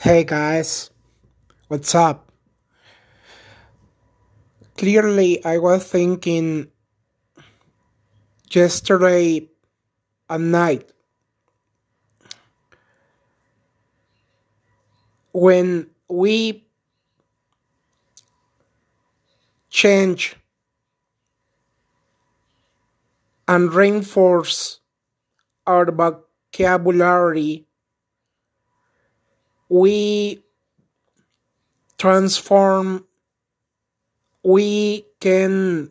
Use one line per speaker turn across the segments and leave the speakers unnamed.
Hey guys, what's up? Clearly, I was thinking yesterday at night when we change and reinforce our vocabulary we transform we can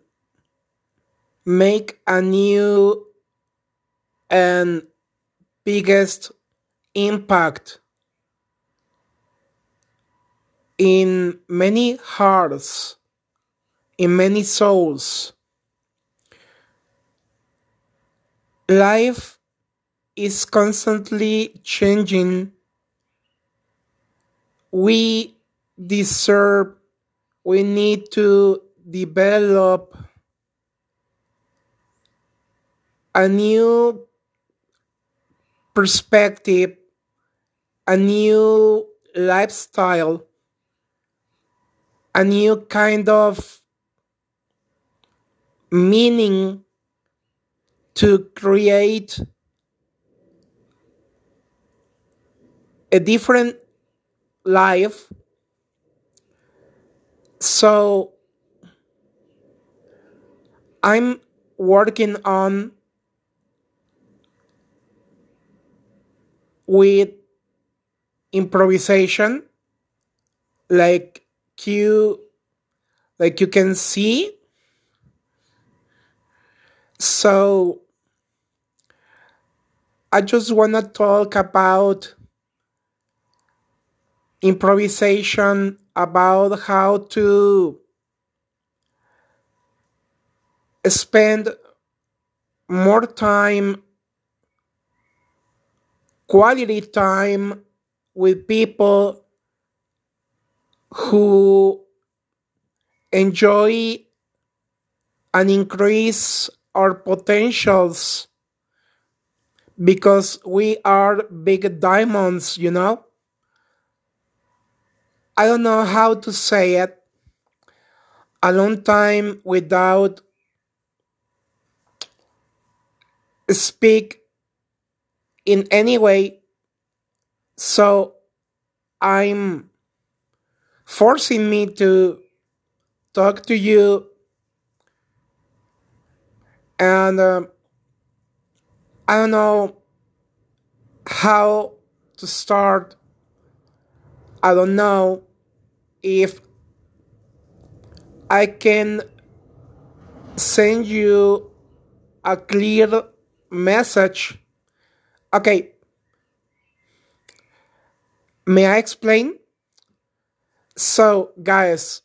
make a new and biggest impact in many hearts in many souls. Life is constantly changing we deserve we need to develop a new perspective a new lifestyle a new kind of meaning to create a different life. So i'm working on with improvisation like you like you can see. So i just want to talk about improvisation about how to spend more time quality time with people who enjoy and increase our potentials because we are big diamonds you know I don't know how to say it. A long time without speak in any way. So I'm forcing me to talk to you and uh, I don't know how to start. I don't know if I can send you a clear message. Okay. May I explain? So, guys,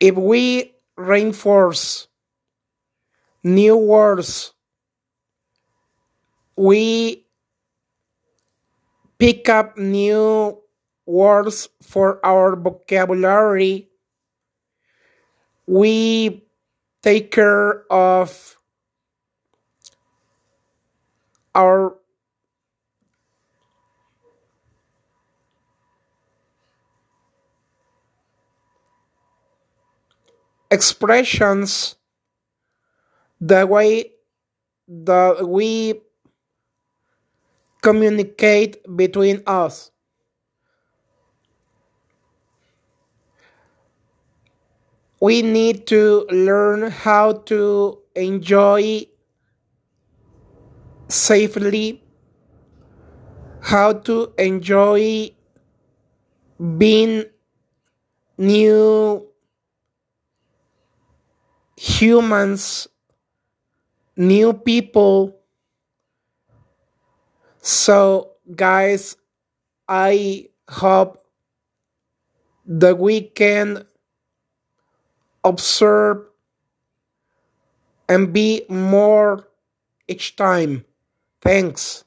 if we reinforce new words, we pick up new words for our vocabulary. We take care of our expressions the way that we communicate between us. We need to learn how to enjoy safely, how to enjoy being new humans, new people. So, guys, I hope that we can observe and be more each time. Thanks.